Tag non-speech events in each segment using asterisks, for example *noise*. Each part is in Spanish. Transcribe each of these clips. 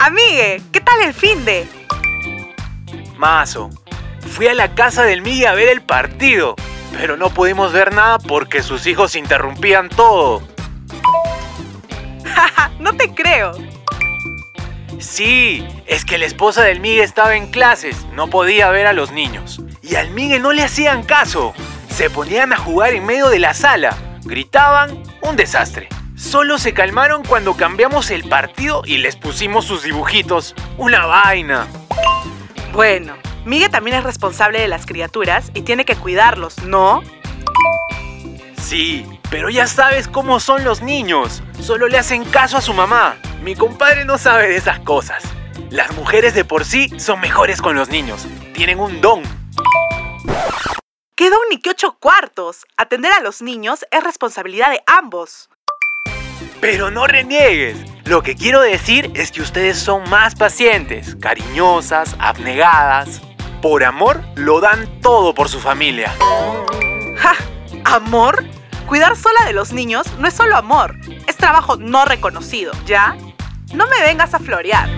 Amigue, ¿qué tal el fin de? Mazo, fui a la casa del Migue a ver el partido, pero no pudimos ver nada porque sus hijos interrumpían todo. *laughs* no te creo. Sí, es que la esposa del Migue estaba en clases, no podía ver a los niños. Y al Migue no le hacían caso. Se ponían a jugar en medio de la sala. Gritaban, un desastre. Solo se calmaron cuando cambiamos el partido y les pusimos sus dibujitos. Una vaina. Bueno, Migue también es responsable de las criaturas y tiene que cuidarlos, ¿no? Sí, pero ya sabes cómo son los niños. Solo le hacen caso a su mamá. Mi compadre no sabe de esas cosas. Las mujeres de por sí son mejores con los niños. Tienen un don. ¿Qué don ni qué ocho cuartos? Atender a los niños es responsabilidad de ambos. Pero no reniegues. Lo que quiero decir es que ustedes son más pacientes, cariñosas, abnegadas. Por amor lo dan todo por su familia. ¡Ja! ¿Amor? Cuidar sola de los niños no es solo amor, es trabajo no reconocido, ¿ya? No me vengas a florear.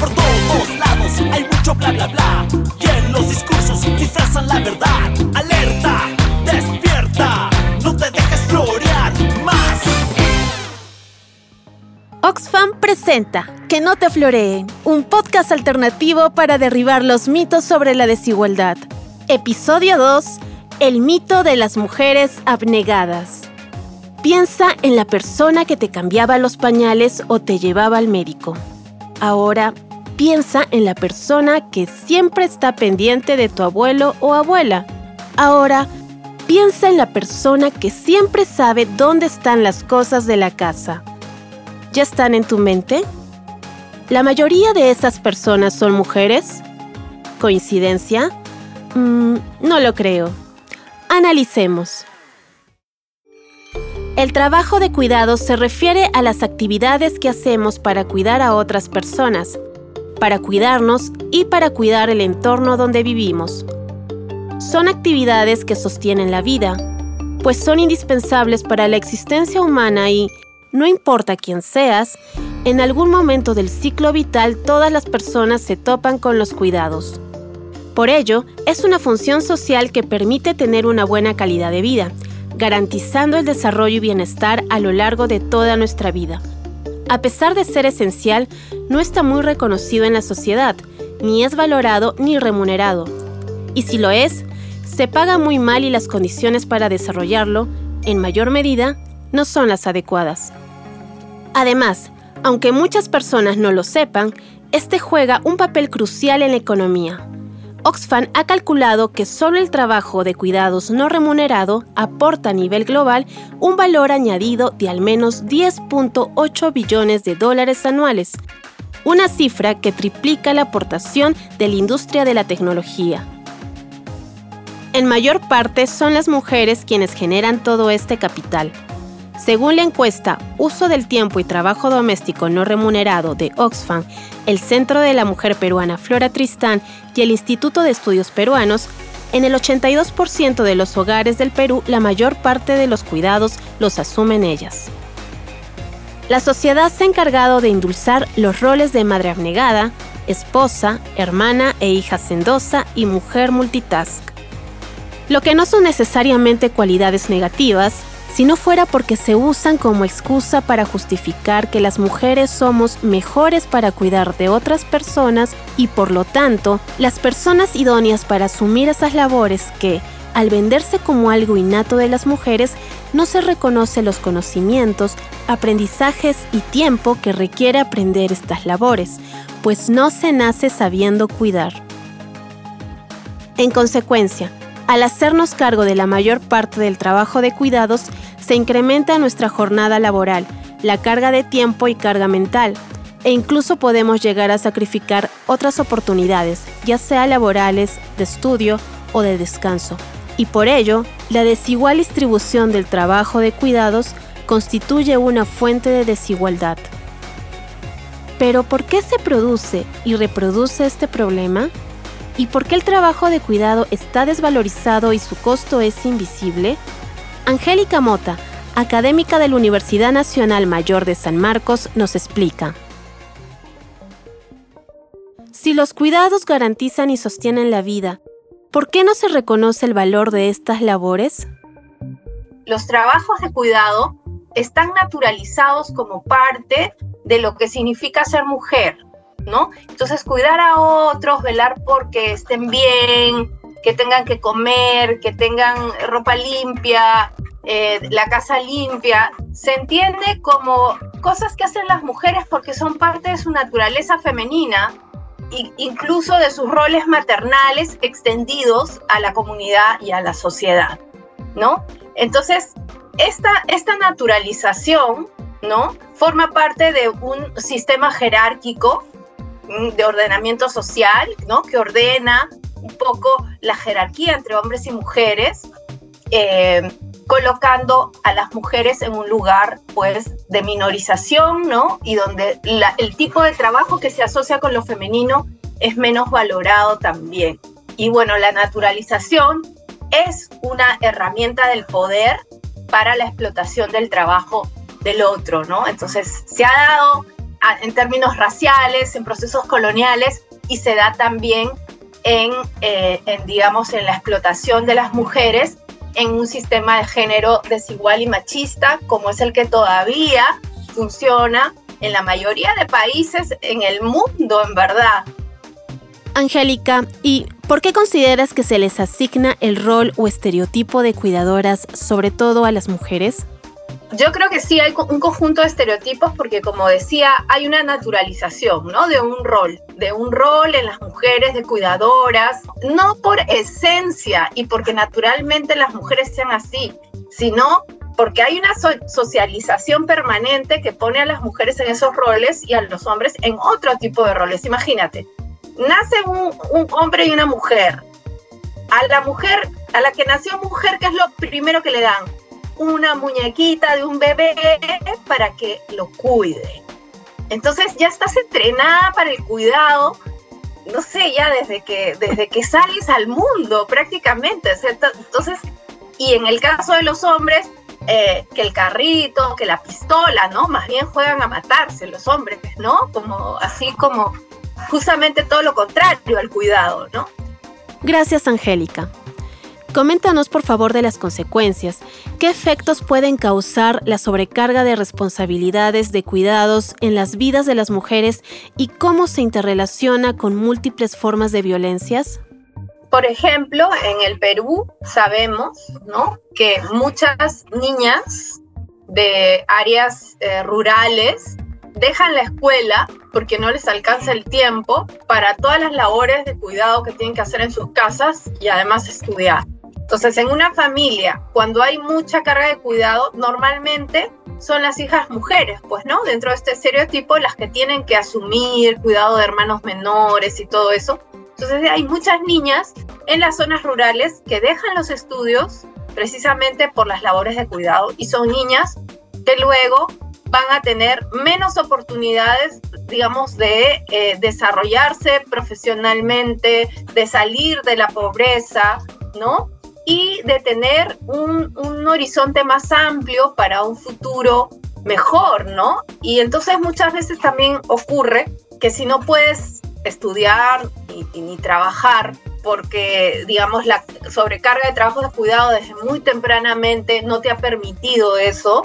Por todos lados hay mucho bla bla bla. Y en los discursos disfrazan la verdad. Alerta, despierta, no te dejes florear Oxfam presenta Que no te floreen, un podcast alternativo para derribar los mitos sobre la desigualdad. Episodio 2, El mito de las mujeres abnegadas. Piensa en la persona que te cambiaba los pañales o te llevaba al médico. Ahora, piensa en la persona que siempre está pendiente de tu abuelo o abuela. Ahora, piensa en la persona que siempre sabe dónde están las cosas de la casa. ¿Ya están en tu mente? ¿La mayoría de esas personas son mujeres? ¿Coincidencia? Mm, no lo creo. Analicemos. El trabajo de cuidado se refiere a las actividades que hacemos para cuidar a otras personas, para cuidarnos y para cuidar el entorno donde vivimos. Son actividades que sostienen la vida, pues son indispensables para la existencia humana y, no importa quién seas, en algún momento del ciclo vital todas las personas se topan con los cuidados. Por ello, es una función social que permite tener una buena calidad de vida, garantizando el desarrollo y bienestar a lo largo de toda nuestra vida. A pesar de ser esencial, no está muy reconocido en la sociedad, ni es valorado ni remunerado. Y si lo es, se paga muy mal y las condiciones para desarrollarlo, en mayor medida, no son las adecuadas. Además, aunque muchas personas no lo sepan, este juega un papel crucial en la economía. Oxfam ha calculado que solo el trabajo de cuidados no remunerado aporta a nivel global un valor añadido de al menos 10.8 billones de dólares anuales, una cifra que triplica la aportación de la industria de la tecnología. En mayor parte son las mujeres quienes generan todo este capital. Según la encuesta Uso del tiempo y trabajo doméstico no remunerado de Oxfam, el Centro de la Mujer Peruana Flora Tristán y el Instituto de Estudios Peruanos, en el 82% de los hogares del Perú la mayor parte de los cuidados los asumen ellas. La sociedad se ha encargado de endulzar los roles de madre abnegada, esposa, hermana e hija sendosa y mujer multitask. Lo que no son necesariamente cualidades negativas, si no fuera porque se usan como excusa para justificar que las mujeres somos mejores para cuidar de otras personas y por lo tanto las personas idóneas para asumir esas labores que, al venderse como algo innato de las mujeres, no se reconoce los conocimientos, aprendizajes y tiempo que requiere aprender estas labores, pues no se nace sabiendo cuidar. En consecuencia, al hacernos cargo de la mayor parte del trabajo de cuidados, se incrementa nuestra jornada laboral, la carga de tiempo y carga mental, e incluso podemos llegar a sacrificar otras oportunidades, ya sea laborales, de estudio o de descanso. Y por ello, la desigual distribución del trabajo de cuidados constituye una fuente de desigualdad. Pero ¿por qué se produce y reproduce este problema? ¿Y por qué el trabajo de cuidado está desvalorizado y su costo es invisible? Angélica Mota, académica de la Universidad Nacional Mayor de San Marcos, nos explica. Si los cuidados garantizan y sostienen la vida, ¿por qué no se reconoce el valor de estas labores? Los trabajos de cuidado están naturalizados como parte de lo que significa ser mujer, ¿no? Entonces, cuidar a otros, velar porque estén bien, que tengan que comer, que tengan ropa limpia, eh, la casa limpia, se entiende como cosas que hacen las mujeres porque son parte de su naturaleza femenina incluso de sus roles maternales extendidos a la comunidad y a la sociedad, ¿no? Entonces, esta, esta naturalización, ¿no? Forma parte de un sistema jerárquico mm, de ordenamiento social, ¿no? Que ordena un poco la jerarquía entre hombres y mujeres, eh, colocando a las mujeres en un lugar, pues, de minorización, ¿no? Y donde el tipo de trabajo que se asocia con lo femenino es menos valorado también. Y bueno, la naturalización es una herramienta del poder para la explotación del trabajo del otro, ¿no? Entonces, se ha dado en términos raciales, en procesos coloniales, y se da también en, eh, en, digamos, en la explotación de las mujeres en un sistema de género desigual y machista, como es el que todavía funciona en la mayoría de países en el mundo, en verdad. Angélica, ¿y por qué consideras que se les asigna el rol o estereotipo de cuidadoras, sobre todo a las mujeres? Yo creo que sí hay un conjunto de estereotipos porque, como decía, hay una naturalización, ¿no? De un rol, de un rol en las mujeres de cuidadoras, no por esencia y porque naturalmente las mujeres sean así, sino porque hay una socialización permanente que pone a las mujeres en esos roles y a los hombres en otro tipo de roles. Imagínate, nace un, hombre y una mujer. A la mujer, a la que nació mujer, ¿qué es lo primero que le dan? Una muñequita de un bebé para que lo cuide. Entonces ya estás entrenada para el cuidado, no sé, ya desde que, desde que sales al mundo prácticamente. Entonces, y en el caso de los hombres, eh, que el carrito, que la pistola, ¿no? Más bien juegan a matarse los hombres, ¿no? Como así como justamente todo lo contrario al cuidado, ¿no? Gracias, Angélica. Coméntanos por favor de las consecuencias. ¿Qué efectos pueden causar la sobrecarga de responsabilidades de cuidados en las vidas de las mujeres y cómo se interrelaciona con múltiples formas de violencias? Por ejemplo, en el Perú sabemos ¿no? que muchas niñas de áreas eh, rurales dejan la escuela porque no les alcanza el tiempo para todas las labores de cuidado que tienen que hacer en sus casas y además estudiar. Entonces, en una familia, cuando hay mucha carga de cuidado, normalmente son las hijas mujeres, pues, ¿no? Dentro de este estereotipo, las que tienen que asumir cuidado de hermanos menores y todo eso. Entonces, hay muchas niñas en las zonas rurales que dejan los estudios precisamente por las labores de cuidado y son niñas que luego van a tener menos oportunidades, digamos, de eh, desarrollarse profesionalmente, de salir de la pobreza, ¿no? Y de tener un, un horizonte más amplio para un futuro mejor, ¿no? Y entonces muchas veces también ocurre que si no puedes estudiar ni, trabajar, porque, digamos, la sobrecarga de trabajo de cuidado desde muy tempranamente no te ha permitido eso,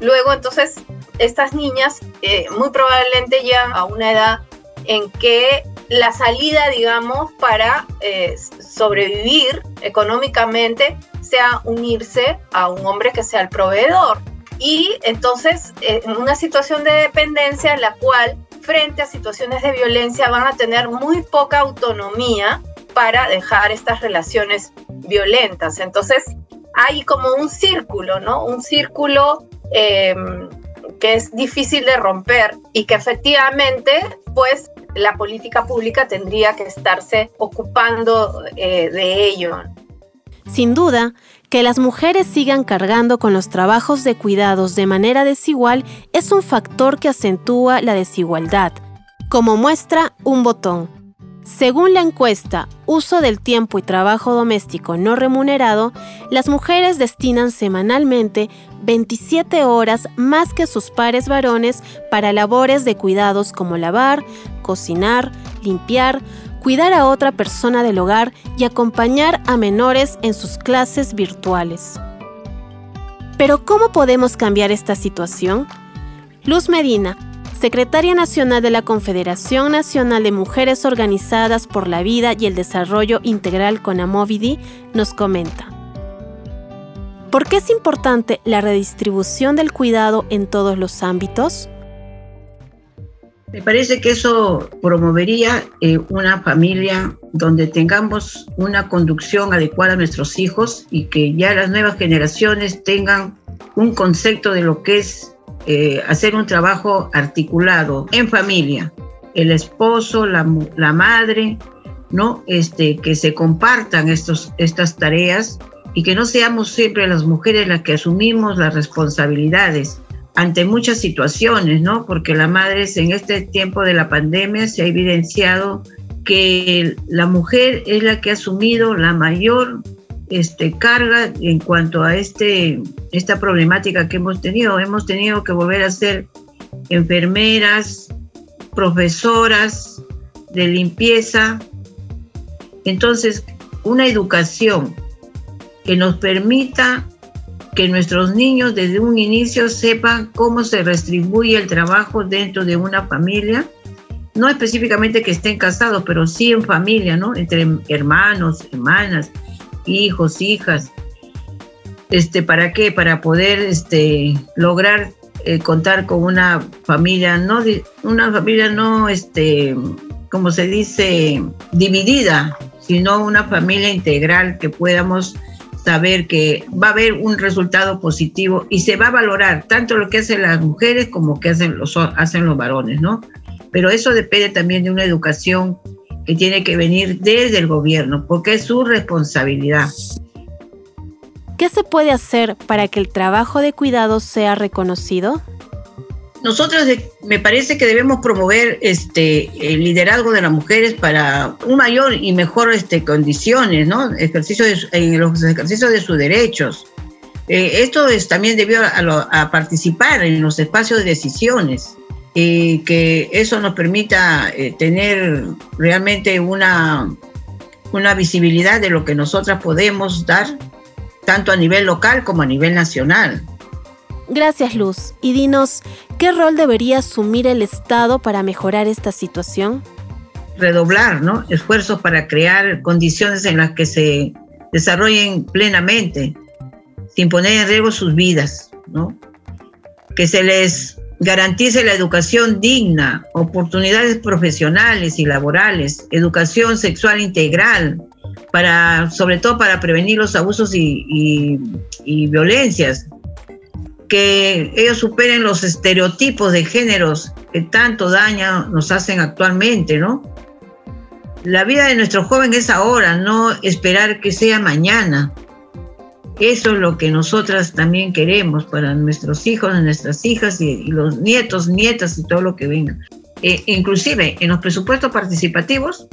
luego entonces estas niñas eh, muy probablemente llegan a una edad en que la salida, digamos, para eh, sobrevivir económicamente sea unirse a un hombre que sea el proveedor. Y entonces, eh, en una situación de dependencia en la cual, frente a situaciones de violencia, van a tener muy poca autonomía para dejar estas relaciones violentas. Entonces, hay como un círculo, ¿no? Un círculo que es difícil de romper y que efectivamente, pues, la política pública tendría que estarse ocupando eh, de ello. Sin duda, que las mujeres sigan cargando con los trabajos de cuidados de manera desigual es un factor que acentúa la desigualdad, como muestra un botón. Según la encuesta Uso del tiempo y trabajo doméstico no remunerado, las mujeres destinan semanalmente 27 horas más que sus pares varones para labores de cuidados como lavar, cocinar, limpiar, cuidar a otra persona del hogar y acompañar a menores en sus clases virtuales. Pero ¿cómo podemos cambiar esta situación? Luz Medina, secretaria nacional de la Confederación Nacional de Mujeres Organizadas por la Vida y el Desarrollo Integral con Amovidi, nos comenta. ¿Por qué es importante la redistribución del cuidado en todos los ámbitos? Me parece que eso promovería eh, una familia donde tengamos una conducción adecuada a nuestros hijos y que ya las nuevas generaciones tengan un concepto de lo que es eh, hacer un trabajo articulado en familia, el esposo, la, la, madre, ¿no? Este, que se compartan estos, estas tareas y que no seamos siempre las mujeres las que asumimos las responsabilidades ante muchas situaciones, ¿no? Porque la madre en este tiempo de la pandemia se ha evidenciado que la mujer es la que ha asumido la mayor este, carga en cuanto a este, esta problemática que hemos tenido. Hemos tenido que volver a ser enfermeras, profesoras de limpieza. Entonces, una educación que nos permita que nuestros niños desde un inicio sepan cómo se distribuye el trabajo dentro de una familia, no específicamente que estén casados, pero sí en familia, ¿no? Entre hermanos, hermanas, hijos, hijas. Este, ¿Para qué? Para poder este, lograr eh, contar con una familia, no, una familia no, este, como se dice, dividida, sino una familia integral que podamos saber que va a haber un resultado positivo y se va a valorar tanto lo que hacen las mujeres como que hacen los, hacen los varones, ¿no? Pero eso depende también de una educación que tiene que venir desde el gobierno, porque es su responsabilidad. ¿Qué se puede hacer para que el trabajo de cuidado sea reconocido? Nosotros me parece que debemos promover este el liderazgo de las mujeres para un mayor y mejor este, condiciones, ¿no? Ejercicio en los ejercicios de sus derechos. Eh, esto es también debido a, participar en los espacios de decisiones y que eso nos permita eh, tener realmente una, una visibilidad de lo que nosotras podemos dar, tanto a nivel local como a nivel nacional. Gracias Luz. Y dinos, ¿qué rol debería asumir el Estado para mejorar esta situación? Redoblar ¿no? esfuerzos para crear condiciones en las que se desarrollen plenamente, sin poner en riesgo sus vidas, ¿no? que se les garantice la educación digna, oportunidades profesionales y laborales, educación sexual integral, para, sobre todo para prevenir los abusos y, violencias, que ellos superen los estereotipos de géneros que tanto daño nos hacen actualmente, ¿no? La vida de nuestro joven es ahora, no esperar que sea mañana. Eso es lo que nosotras también queremos para nuestros hijos, nuestras hijas y, los nietos, nietas y todo lo que venga. Eh, inclusive en los presupuestos participativos,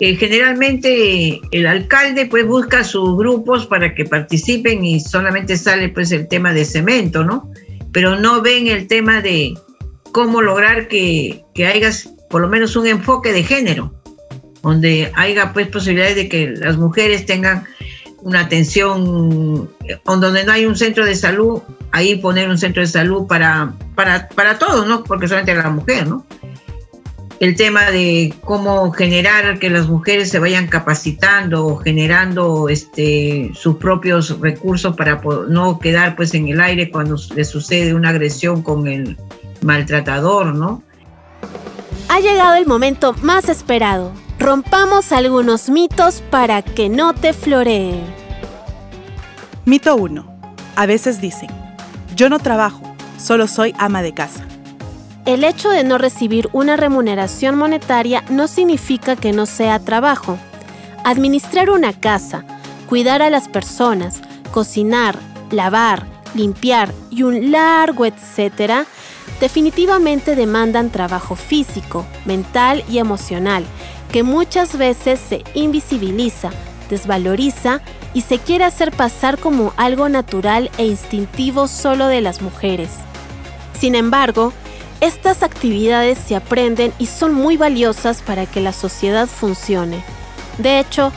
eh, generalmente el alcalde pues busca sus grupos para que participen y solamente sale pues el tema de cemento, ¿no? Pero no ven el tema de cómo lograr que, que haya por lo menos un enfoque de género, donde haya pues posibilidades de que las mujeres tengan una atención, donde no hay un centro de salud, ahí poner un centro de salud para, para, para todos, ¿no? Porque solamente la mujer, ¿no? El tema de cómo generar que las mujeres se vayan capacitando generando este, sus propios recursos para no quedar pues en el aire cuando le sucede una agresión con el maltratador, ¿no? Ha llegado el momento más esperado. Rompamos algunos mitos para que no te floree. Mito 1. A veces dicen, yo no trabajo, solo soy ama de casa. El hecho de no recibir una remuneración monetaria no significa que no sea trabajo. Administrar una casa, cuidar a las personas, cocinar, lavar, limpiar y un largo etcétera, definitivamente demandan trabajo físico, mental y emocional que muchas veces se invisibiliza, desvaloriza y se quiere hacer pasar como algo natural e instintivo solo de las mujeres. Sin embargo, Estas actividades se aprenden y son muy valiosas para que la sociedad funcione. De hecho,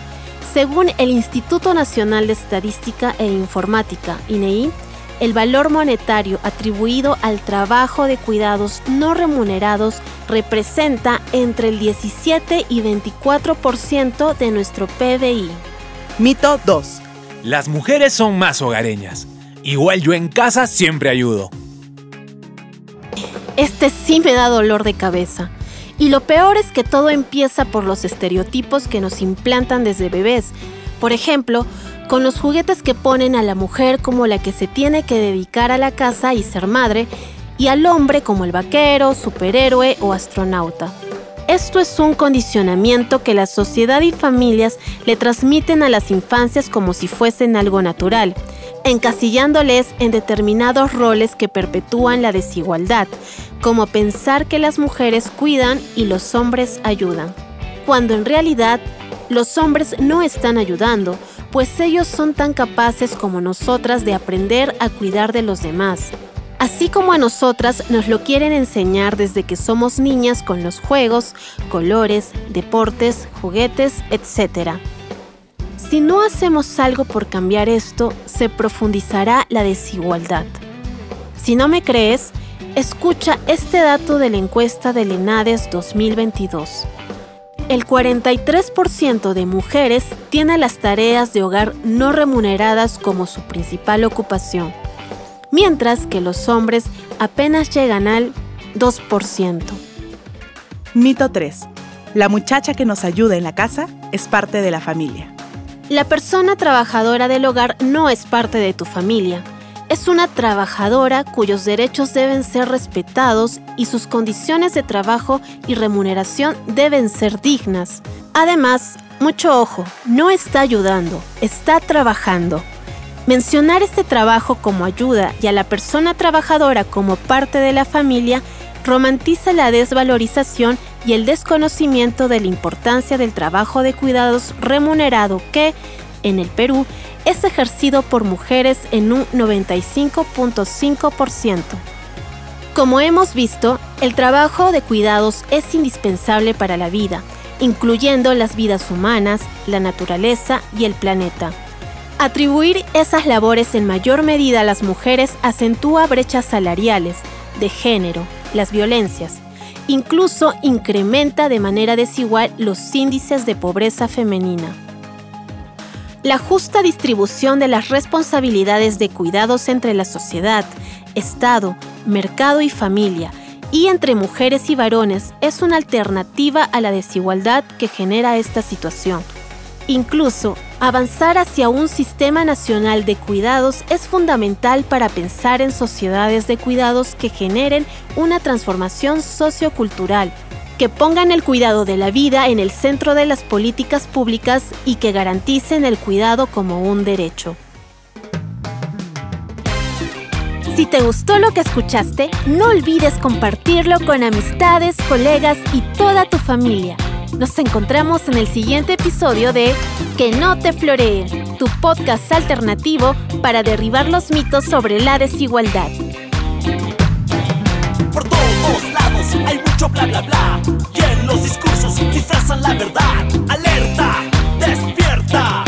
según el Instituto Nacional de Estadística e Informática, INEI, el valor monetario atribuido al trabajo de cuidados no remunerados representa entre el 17 y 24% de nuestro PBI. Mito 2. Las mujeres son más hogareñas. Igual yo en casa siempre ayudo. Este sí me da dolor de cabeza. Y lo peor es que todo empieza por los estereotipos que nos implantan desde bebés. Por ejemplo, con los juguetes que ponen a la mujer como la que se tiene que dedicar a la casa y ser madre, y al hombre como el vaquero, superhéroe o astronauta. Esto es un condicionamiento que la sociedad y familias le transmiten a las infancias como si fuesen algo natural, encasillándoles en determinados roles que perpetúan la desigualdad, como pensar que las mujeres cuidan y los hombres ayudan, cuando en realidad los hombres no están ayudando, pues ellos son tan capaces como nosotras de aprender a cuidar de los demás. Así como a nosotras nos lo quieren enseñar desde que somos niñas con los juegos, colores, deportes, juguetes, etc. Si no hacemos algo por cambiar esto, se profundizará la desigualdad. Si no me crees, escucha este dato de la encuesta del ENADES 2022 el 43% de mujeres tiene las tareas de hogar no remuneradas como su principal ocupación, mientras que los hombres apenas llegan al 2%. Mito 3. La muchacha que nos ayuda en la casa es parte de la familia. La persona trabajadora del hogar no es parte de tu familia es una trabajadora cuyos derechos deben ser respetados y sus condiciones de trabajo y remuneración deben ser dignas. Además, mucho ojo, no está ayudando, está trabajando. Mencionar este trabajo como ayuda y a la persona trabajadora como parte de la familia romantiza la desvalorización y el desconocimiento de la importancia del trabajo de cuidados remunerado que, en el Perú, es ejercido por mujeres en un 95.5%. Como hemos visto, el trabajo de cuidados es indispensable para la vida, incluyendo las vidas humanas, la naturaleza y el planeta. Atribuir esas labores en mayor medida a las mujeres acentúa brechas salariales, de género, las violencias, incluso incrementa de manera desigual los índices de pobreza femenina. La justa distribución de las responsabilidades de cuidados entre la sociedad, Estado, mercado y familia, y entre mujeres y varones es una alternativa a la desigualdad que genera esta situación. Incluso, avanzar hacia un sistema nacional de cuidados es fundamental para pensar en sociedades de cuidados que generen una transformación sociocultural que pongan el cuidado de la vida en el centro de las políticas públicas y que garanticen el cuidado como un derecho. Si te gustó lo que escuchaste, no olvides compartirlo con amistades, colegas y toda tu familia. Nos encontramos en el siguiente episodio de Que no te floreen, tu podcast alternativo para derribar los mitos sobre la desigualdad. bla bla bla. Y en los discursos disfrazan la verdad. Alerta, despierta.